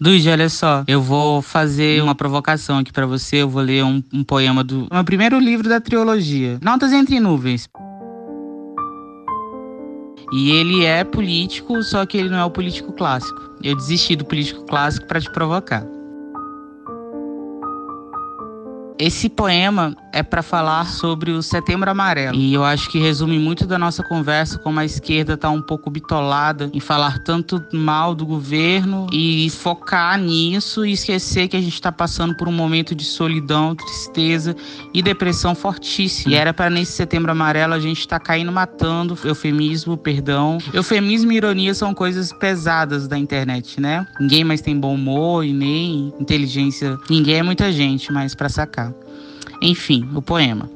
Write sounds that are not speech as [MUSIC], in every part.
Luigi, olha só, eu vou fazer uma provocação aqui para você. Eu vou ler um, um poema do meu primeiro livro da trilogia, Notas entre Nuvens. E ele é político, só que ele não é o político clássico. Eu desisti do político clássico para te provocar. Esse poema é para falar sobre o Setembro Amarelo. E eu acho que resume muito da nossa conversa como a esquerda está um pouco bitolada em falar tanto mal do governo e focar nisso e esquecer que a gente está passando por um momento de solidão, tristeza e depressão fortíssima. E era para nesse Setembro Amarelo a gente estar tá caindo matando, eufemismo, perdão. Eufemismo e ironia são coisas pesadas da internet, né? Ninguém mais tem bom humor e nem inteligência. Ninguém é muita gente mais para sacar. Enfim, o poema.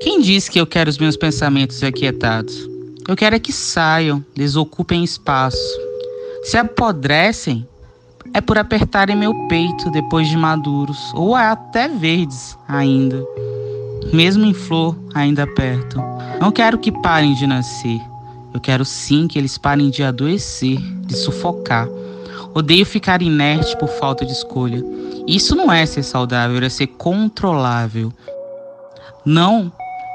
Quem diz que eu quero os meus pensamentos aquietados? Eu quero é que saiam, desocupem espaço. Se apodrecem, é por apertarem meu peito depois de maduros, ou até verdes ainda. Mesmo em flor, ainda apertam. Não quero que parem de nascer. Eu quero sim que eles parem de adoecer, de sufocar. Odeio ficar inerte por falta de escolha. Isso não é ser saudável, é ser controlável. Não,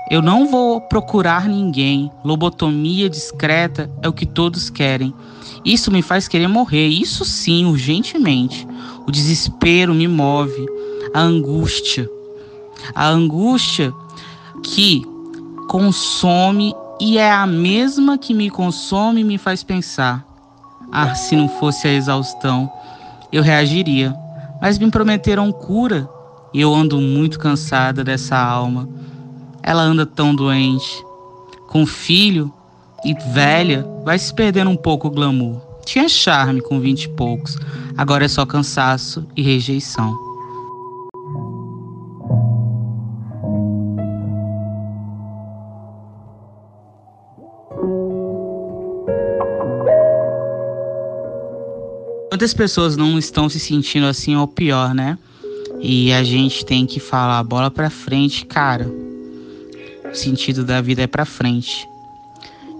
eu não vou procurar ninguém. Lobotomia discreta é o que todos querem. Isso me faz querer morrer, isso sim, urgentemente. O desespero me move, a angústia. A angústia que consome e é a mesma que me consome e me faz pensar. Ah, se não fosse a exaustão, eu reagiria mas me prometeram cura e eu ando muito cansada dessa alma. Ela anda tão doente. Com filho e velha, vai se perdendo um pouco o glamour. Tinha charme com vinte e poucos, agora é só cansaço e rejeição. Muitas pessoas não estão se sentindo assim ou pior, né? E a gente tem que falar bola para frente, cara. O sentido da vida é para frente.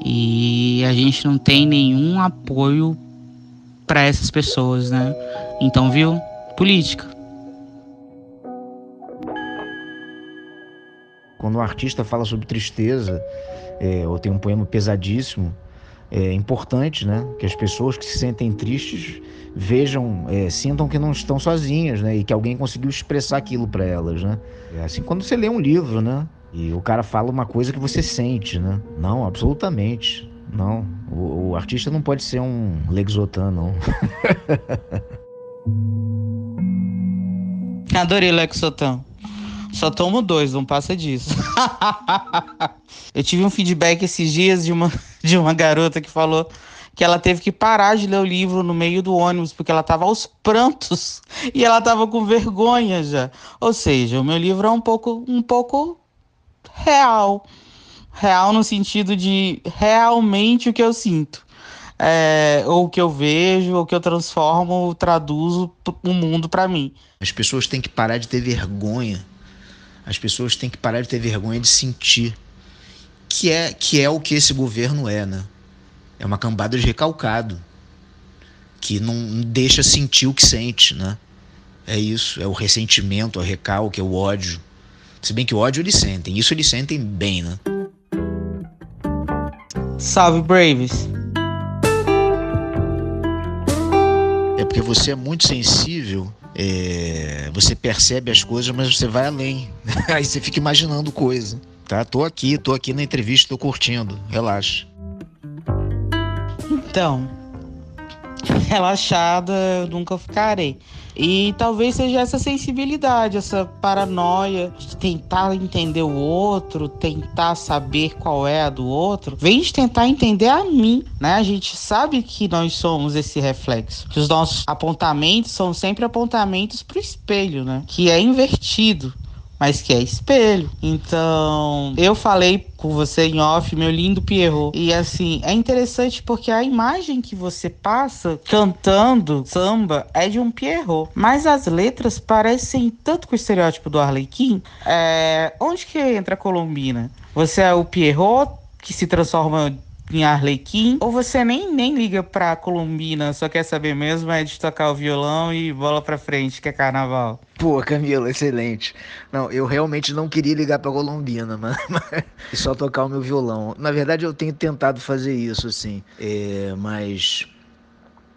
E a gente não tem nenhum apoio para essas pessoas, né? Então, viu? Política. Quando um artista fala sobre tristeza, é, ou tem um poema pesadíssimo, é importante, né? Que as pessoas que se sentem tristes vejam, é, sintam que não estão sozinhas, né? E que alguém conseguiu expressar aquilo para elas, né? É assim quando você lê um livro, né? E o cara fala uma coisa que você sente, né? Não, absolutamente. Não. O, o artista não pode ser um Lexotan, não. [LAUGHS] Adorei Lexotan. Só tomo dois, não passa disso. [LAUGHS] eu tive um feedback esses dias de uma, [LAUGHS] de uma garota que falou que ela teve que parar de ler o livro no meio do ônibus porque ela estava aos prantos [LAUGHS] e ela estava com vergonha já. Ou seja, o meu livro é um pouco um pouco real. Real no sentido de realmente o que eu sinto. É, ou o que eu vejo, ou o que eu transformo, traduzo o mundo para mim. As pessoas têm que parar de ter vergonha. As pessoas têm que parar de ter vergonha de sentir que é que é o que esse governo é, né? É uma cambada de recalcado que não deixa sentir o que sente, né? É isso, é o ressentimento, o recalque, é o ódio. Se bem que o ódio eles sentem, isso eles sentem bem, né? Salve, Braves! É porque você é muito sensível, é... você percebe as coisas, mas você vai além. [LAUGHS] Aí você fica imaginando coisa. Tá? Tô aqui, tô aqui na entrevista, tô curtindo. Relaxa. Então, [LAUGHS] relaxada eu nunca ficarei. E talvez seja essa sensibilidade, essa paranoia de tentar entender o outro, tentar saber qual é a do outro, vem de tentar entender a mim, né? A gente sabe que nós somos esse reflexo, que os nossos apontamentos são sempre apontamentos para o espelho, né? Que é invertido mas que é espelho. Então, eu falei com você em off, meu lindo Pierrot. E assim, é interessante porque a imagem que você passa cantando samba é de um Pierrot. Mas as letras parecem tanto com o estereótipo do Arlequim. É... Onde que entra a Colombina? Você é o Pierrot que se transforma em Arlequim? Ou você nem, nem liga pra Colombina, só quer saber mesmo é de tocar o violão e bola pra frente, que é carnaval? Pô, Camila, excelente. Não, eu realmente não queria ligar pra Colombina, [LAUGHS] mano. e só tocar o meu violão. Na verdade, eu tenho tentado fazer isso, assim. É, mas.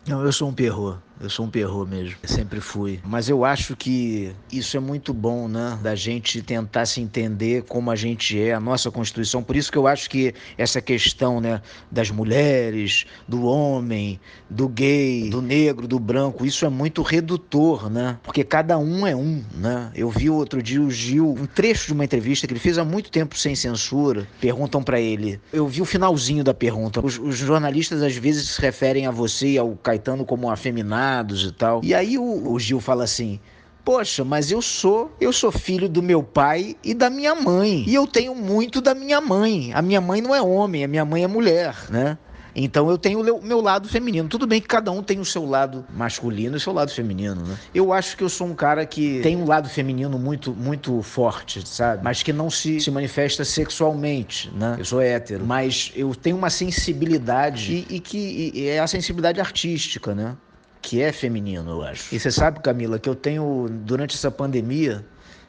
Não, eu sou um perro. Eu sou um perro mesmo, sempre fui. Mas eu acho que isso é muito bom, né? Da gente tentar se entender como a gente é, a nossa Constituição. Por isso que eu acho que essa questão, né, das mulheres, do homem, do gay, do negro, do branco, isso é muito redutor, né? Porque cada um é um, né? Eu vi outro dia o Gil, um trecho de uma entrevista que ele fez há muito tempo sem censura. Perguntam para ele. Eu vi o finalzinho da pergunta. Os, os jornalistas às vezes se referem a você e ao Caetano como afeminado e tal. E aí o, o Gil fala assim: Poxa, mas eu sou, eu sou filho do meu pai e da minha mãe. E eu tenho muito da minha mãe. A minha mãe não é homem, a minha mãe é mulher, né? Então eu tenho o meu lado feminino. Tudo bem que cada um tem o seu lado masculino e o seu lado feminino, né? Eu acho que eu sou um cara que tem um lado feminino muito, muito forte, sabe? Mas que não se, se manifesta sexualmente, né? Eu sou hétero, mas eu tenho uma sensibilidade e, e que e é a sensibilidade artística, né? Que é feminino, eu acho. E você sabe, Camila, que eu tenho, durante essa pandemia,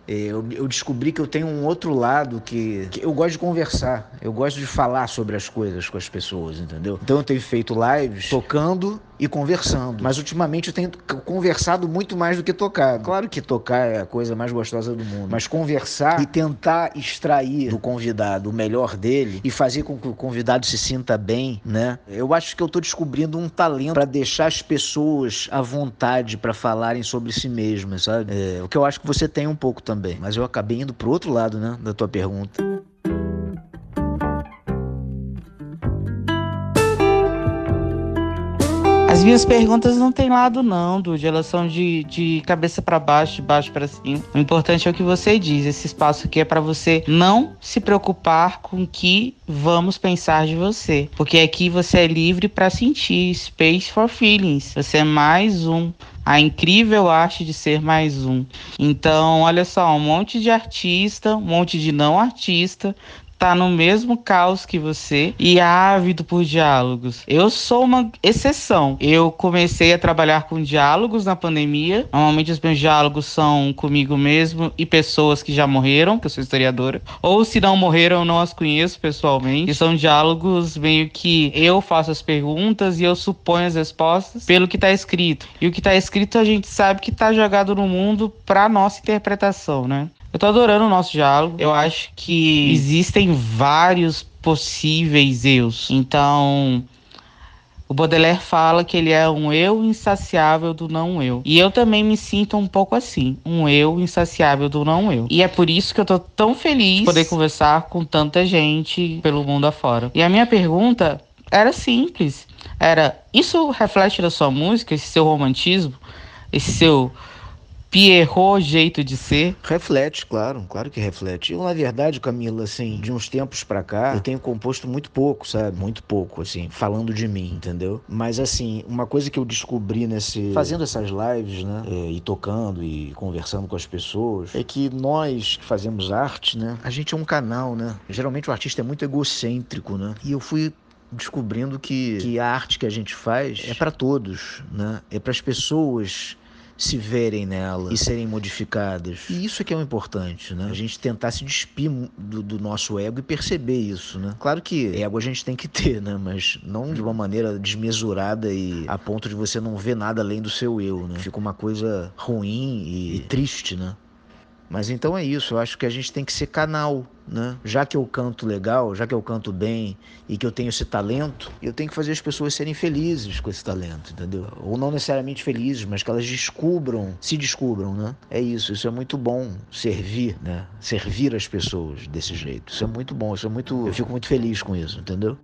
é, eu, eu, descobri que eu tenho um outro lado que, que, eu gosto de conversar, eu gosto de falar sobre as coisas com as pessoas, entendeu? Então eu tenho feito lives tocando e conversando, mas ultimamente eu tenho conversado muito mais do que tocado. Claro que tocar é a coisa mais gostosa do mundo, mas conversar e tentar extrair do convidado o melhor dele e fazer com que o convidado se sinta bem, né? Eu acho que eu tô descobrindo um talento para deixar as pessoas à vontade para falarem sobre si mesmas, sabe? É, o que eu acho que você tem um pouco também também. Mas eu acabei indo pro outro lado, né, da tua pergunta. As minhas perguntas não tem lado não, Dude. Elas são de, de cabeça para baixo, de baixo para cima. O importante é o que você diz. Esse espaço aqui é para você não se preocupar com o que vamos pensar de você, porque aqui você é livre para sentir. Space for feelings. Você é mais um a incrível arte de ser mais um. Então, olha só, um monte de artista, um monte de não artista, tá no mesmo caos que você e é ávido por diálogos. Eu sou uma exceção. Eu comecei a trabalhar com diálogos na pandemia. Normalmente os meus diálogos são comigo mesmo e pessoas que já morreram, que eu sou historiadora. Ou se não morreram, eu não as conheço pessoalmente. E são diálogos meio que eu faço as perguntas e eu suponho as respostas pelo que tá escrito. E o que tá escrito a gente sabe que tá jogado no mundo para nossa interpretação, né? Eu tô adorando o nosso diálogo. Eu acho que existem vários possíveis eus. Então, o Baudelaire fala que ele é um eu insaciável do não eu. E eu também me sinto um pouco assim, um eu insaciável do não eu. E é por isso que eu tô tão feliz de poder conversar com tanta gente pelo mundo afora. E a minha pergunta era simples. Era, isso reflete da sua música, esse seu romantismo, esse seu Pierrot jeito de ser? Reflete, claro, claro que reflete. Eu, na verdade, Camila, assim, de uns tempos pra cá, eu tenho composto muito pouco, sabe? Muito pouco, assim, falando de mim, entendeu? Mas, assim, uma coisa que eu descobri nesse. fazendo essas lives, né? É, e tocando e conversando com as pessoas, é que nós que fazemos arte, né? A gente é um canal, né? Geralmente o artista é muito egocêntrico, né? E eu fui descobrindo que, que a arte que a gente faz é para todos, né? É para as pessoas se verem nela e serem modificadas. E isso é que é o importante, né? A gente tentar se despir do, do, nosso ego e perceber isso, né? Claro que ego a gente tem que ter, né? Mas não de uma maneira desmesurada e a ponto de você não ver nada além do seu eu, né? Fica uma coisa ruim e, e triste, né? Mas então é isso, eu acho que a gente tem que ser canal, né? Já que eu canto legal, já que eu canto bem e que eu tenho esse talento, eu tenho que fazer as pessoas serem felizes com esse talento, entendeu? Ou não necessariamente felizes, mas que elas descubram, se descubram, né? É isso, isso é muito bom, servir, né? Servir as pessoas desse jeito. Isso é muito bom, isso é muito, eu fico muito feliz com isso, entendeu?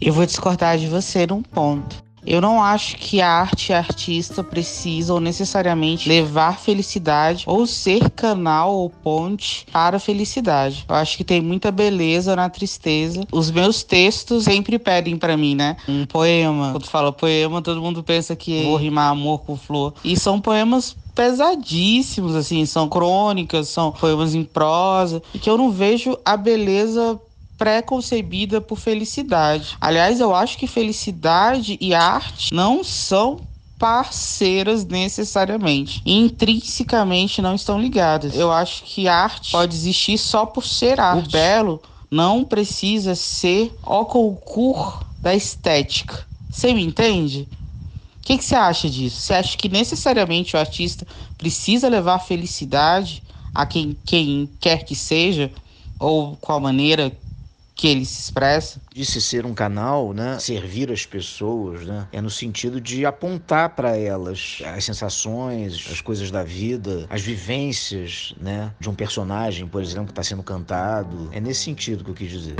Eu vou discordar de você num ponto. Eu não acho que a arte e a artista precisam necessariamente levar felicidade ou ser canal ou ponte para a felicidade. Eu acho que tem muita beleza na tristeza. Os meus textos sempre pedem para mim, né? Um poema. Quando fala poema, todo mundo pensa que vou rimar amor com flor. E são poemas pesadíssimos, assim, são crônicas, são poemas em prosa, e que eu não vejo a beleza pré-concebida por felicidade. Aliás, eu acho que felicidade e arte não são parceiras necessariamente. Intrinsecamente não estão ligadas. Eu acho que arte pode existir só por ser arte. O belo não precisa ser o concurso da estética. Você me entende? O que, você acha disso? Você acha que necessariamente o artista precisa levar felicidade a quem, quem quer que seja, ou qual maneira que ele se expressa. Disse ser um canal, né, servir as pessoas, né, é no sentido de apontar para elas as sensações, as coisas da vida, as vivências, né, de um personagem, por exemplo, que está sendo cantado. É nesse sentido que eu quis dizer.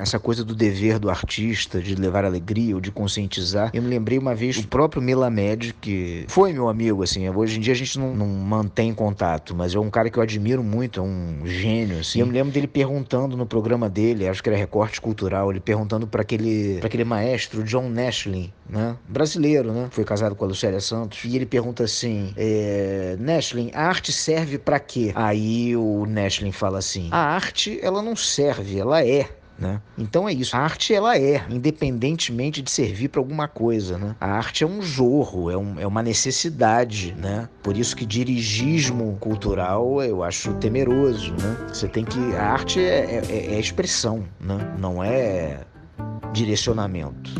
Essa coisa do dever do artista, de levar alegria ou de conscientizar. Eu me lembrei uma vez do próprio Melamed, que foi meu amigo, assim. Hoje em dia a gente não, não mantém contato, mas é um cara que eu admiro muito, é um gênio, assim. E eu me lembro dele perguntando no programa dele, acho que era recorte cultural, ele perguntando para aquele, pra aquele maestro, John Nashlin, né? Brasileiro, né? Foi casado com a Lucélia Santos. E ele pergunta assim: é, Nashlin, a arte serve para quê? Aí o Nashlin fala assim: a arte, ela não serve, ela é. Né? Então é isso. A arte ela é, independentemente de servir para alguma coisa. Né? A arte é um jorro, é, um, é uma necessidade. Né? Por isso que dirigismo cultural eu acho temeroso. Né? Você tem que. A arte é, é, é expressão, né? não é direcionamento.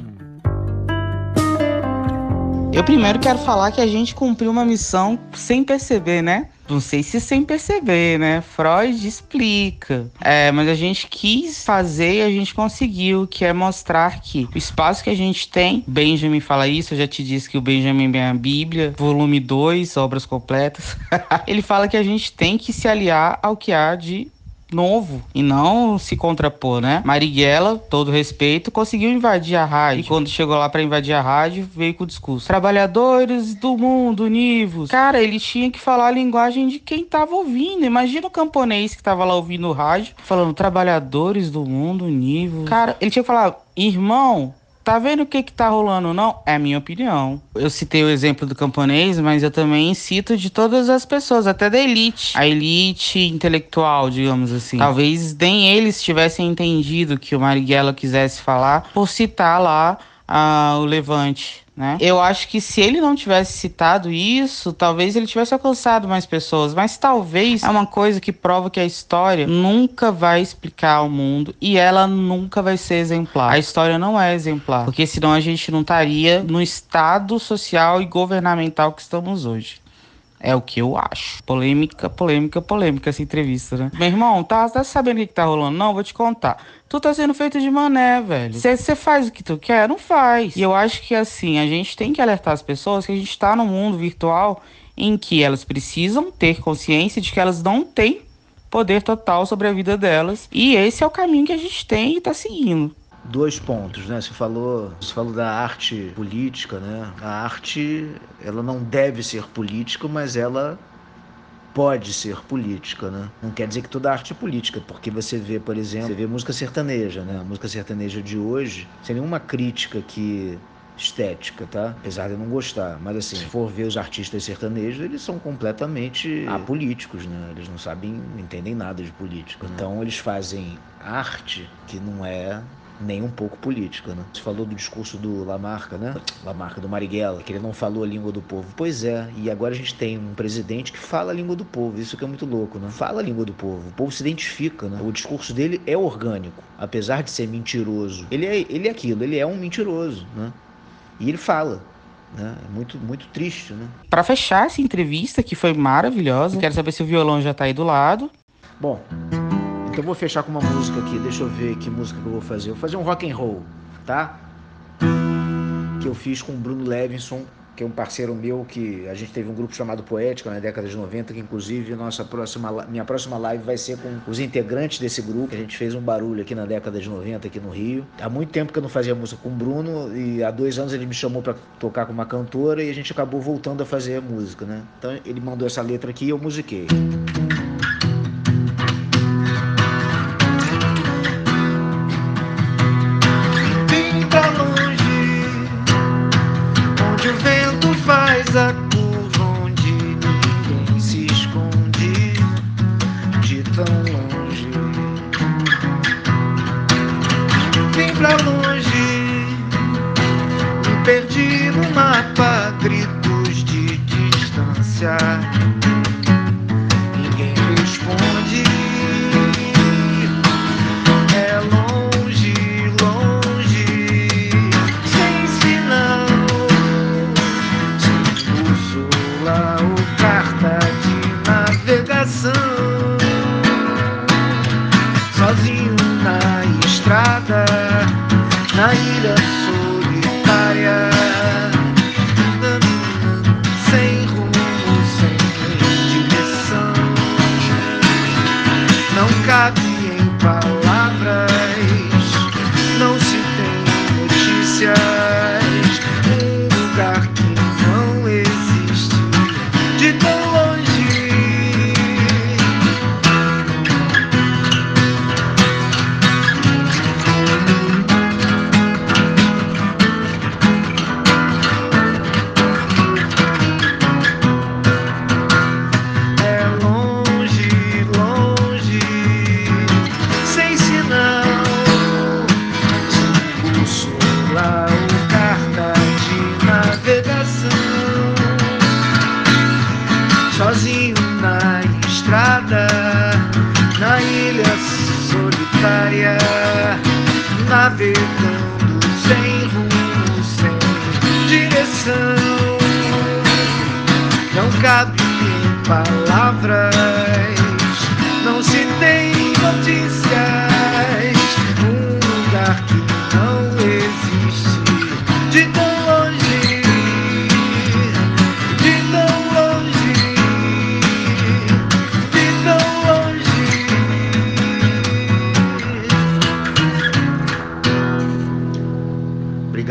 Eu primeiro quero falar que a gente cumpriu uma missão sem perceber, né? Não sei se sem perceber, né? Freud explica. É, mas a gente quis fazer e a gente conseguiu, que é mostrar que o espaço que a gente tem, Benjamin fala isso, eu já te disse que o Benjamin é a Bíblia, volume 2, obras completas. [LAUGHS] Ele fala que a gente tem que se aliar ao que há de novo e não se contrapor, né? Marighella, todo respeito, conseguiu invadir a rádio. E quando chegou lá para invadir a rádio, veio com o discurso: Trabalhadores do mundo, univos. Cara, ele tinha que falar a linguagem de quem tava ouvindo. Imagina o camponês que tava lá ouvindo o rádio, falando: Trabalhadores do mundo, univos. Cara, ele tinha que falar: Irmão, Tá vendo o que que tá rolando, não? É a minha opinião. Eu citei o exemplo do camponês, mas eu também cito de todas as pessoas, até da elite. A elite intelectual, digamos assim. Talvez nem eles tivessem entendido que o Marighella quisesse falar por citar lá uh, o Levante né? Eu acho que se ele não tivesse citado isso, talvez ele tivesse alcançado mais pessoas, mas talvez é uma coisa que prova que a história nunca vai explicar ao mundo e ela nunca vai ser exemplar. A história não é exemplar, porque senão a gente não estaria no estado social e governamental que estamos hoje. É o que eu acho. Polêmica, polêmica, polêmica essa entrevista, né? Meu irmão, tá, tá sabendo o que, que tá rolando? Não, vou te contar. Tu tá sendo feito de mané, velho. Você faz o que tu quer? Não faz. E eu acho que assim, a gente tem que alertar as pessoas que a gente tá no mundo virtual em que elas precisam ter consciência de que elas não têm poder total sobre a vida delas. E esse é o caminho que a gente tem e tá seguindo dois pontos, né? Você falou, você falou da arte política, né? A arte, ela não deve ser política, mas ela pode ser política, né? Não quer dizer que toda arte é política, porque você vê, por exemplo, você vê música sertaneja, né? A música sertaneja de hoje, sem nenhuma crítica que estética, tá? Apesar de eu não gostar. Mas assim, se for ver os artistas sertanejos, eles são completamente apolíticos, né? Eles não sabem, não entendem nada de política. Né? Então eles fazem arte que não é nem um pouco política, né? Você falou do discurso do Lamarca, né? Lamarca, do Marighella, que ele não falou a língua do povo. Pois é, e agora a gente tem um presidente que fala a língua do povo, isso que é muito louco, né? Fala a língua do povo, o povo se identifica, né? O discurso dele é orgânico, apesar de ser mentiroso. Ele é, ele é aquilo, ele é um mentiroso, né? E ele fala, né? É muito, muito triste, né? Para fechar essa entrevista, que foi maravilhosa, quero saber se o violão já tá aí do lado. Bom, eu vou fechar com uma música aqui. Deixa eu ver que música que eu vou fazer. Eu vou fazer um rock and roll, tá? Que eu fiz com o Bruno Levinson, que é um parceiro meu que a gente teve um grupo chamado Poética na década de 90, que inclusive nossa próxima, minha próxima live vai ser com os integrantes desse grupo. A gente fez um barulho aqui na década de 90 aqui no Rio. Há muito tempo que eu não fazia música com o Bruno e há dois anos ele me chamou para tocar com uma cantora e a gente acabou voltando a fazer a música, né? Então ele mandou essa letra aqui e eu musiquei. tão Ninguém responde. É longe, longe, sem sinal. Uso lá o carta de navegação. Sozinho na estrada, na ilha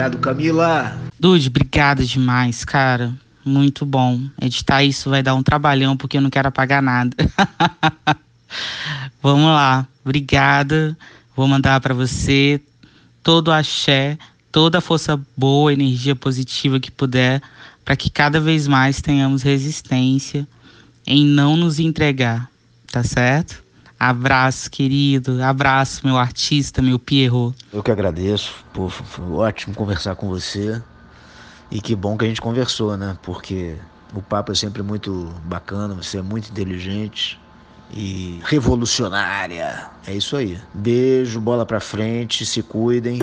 Obrigado, Camila. Dude, obrigada demais, cara. Muito bom. Editar isso vai dar um trabalhão porque eu não quero apagar nada. [LAUGHS] Vamos lá. Obrigada. Vou mandar para você todo o axé, toda a força boa, energia positiva que puder, para que cada vez mais tenhamos resistência em não nos entregar, tá certo? Abraço, querido. Abraço, meu artista, meu Pierrot. Eu que agradeço. Pô, foi ótimo conversar com você. E que bom que a gente conversou, né? Porque o papo é sempre muito bacana, você é muito inteligente e revolucionária. É isso aí. Beijo, bola pra frente, se cuidem.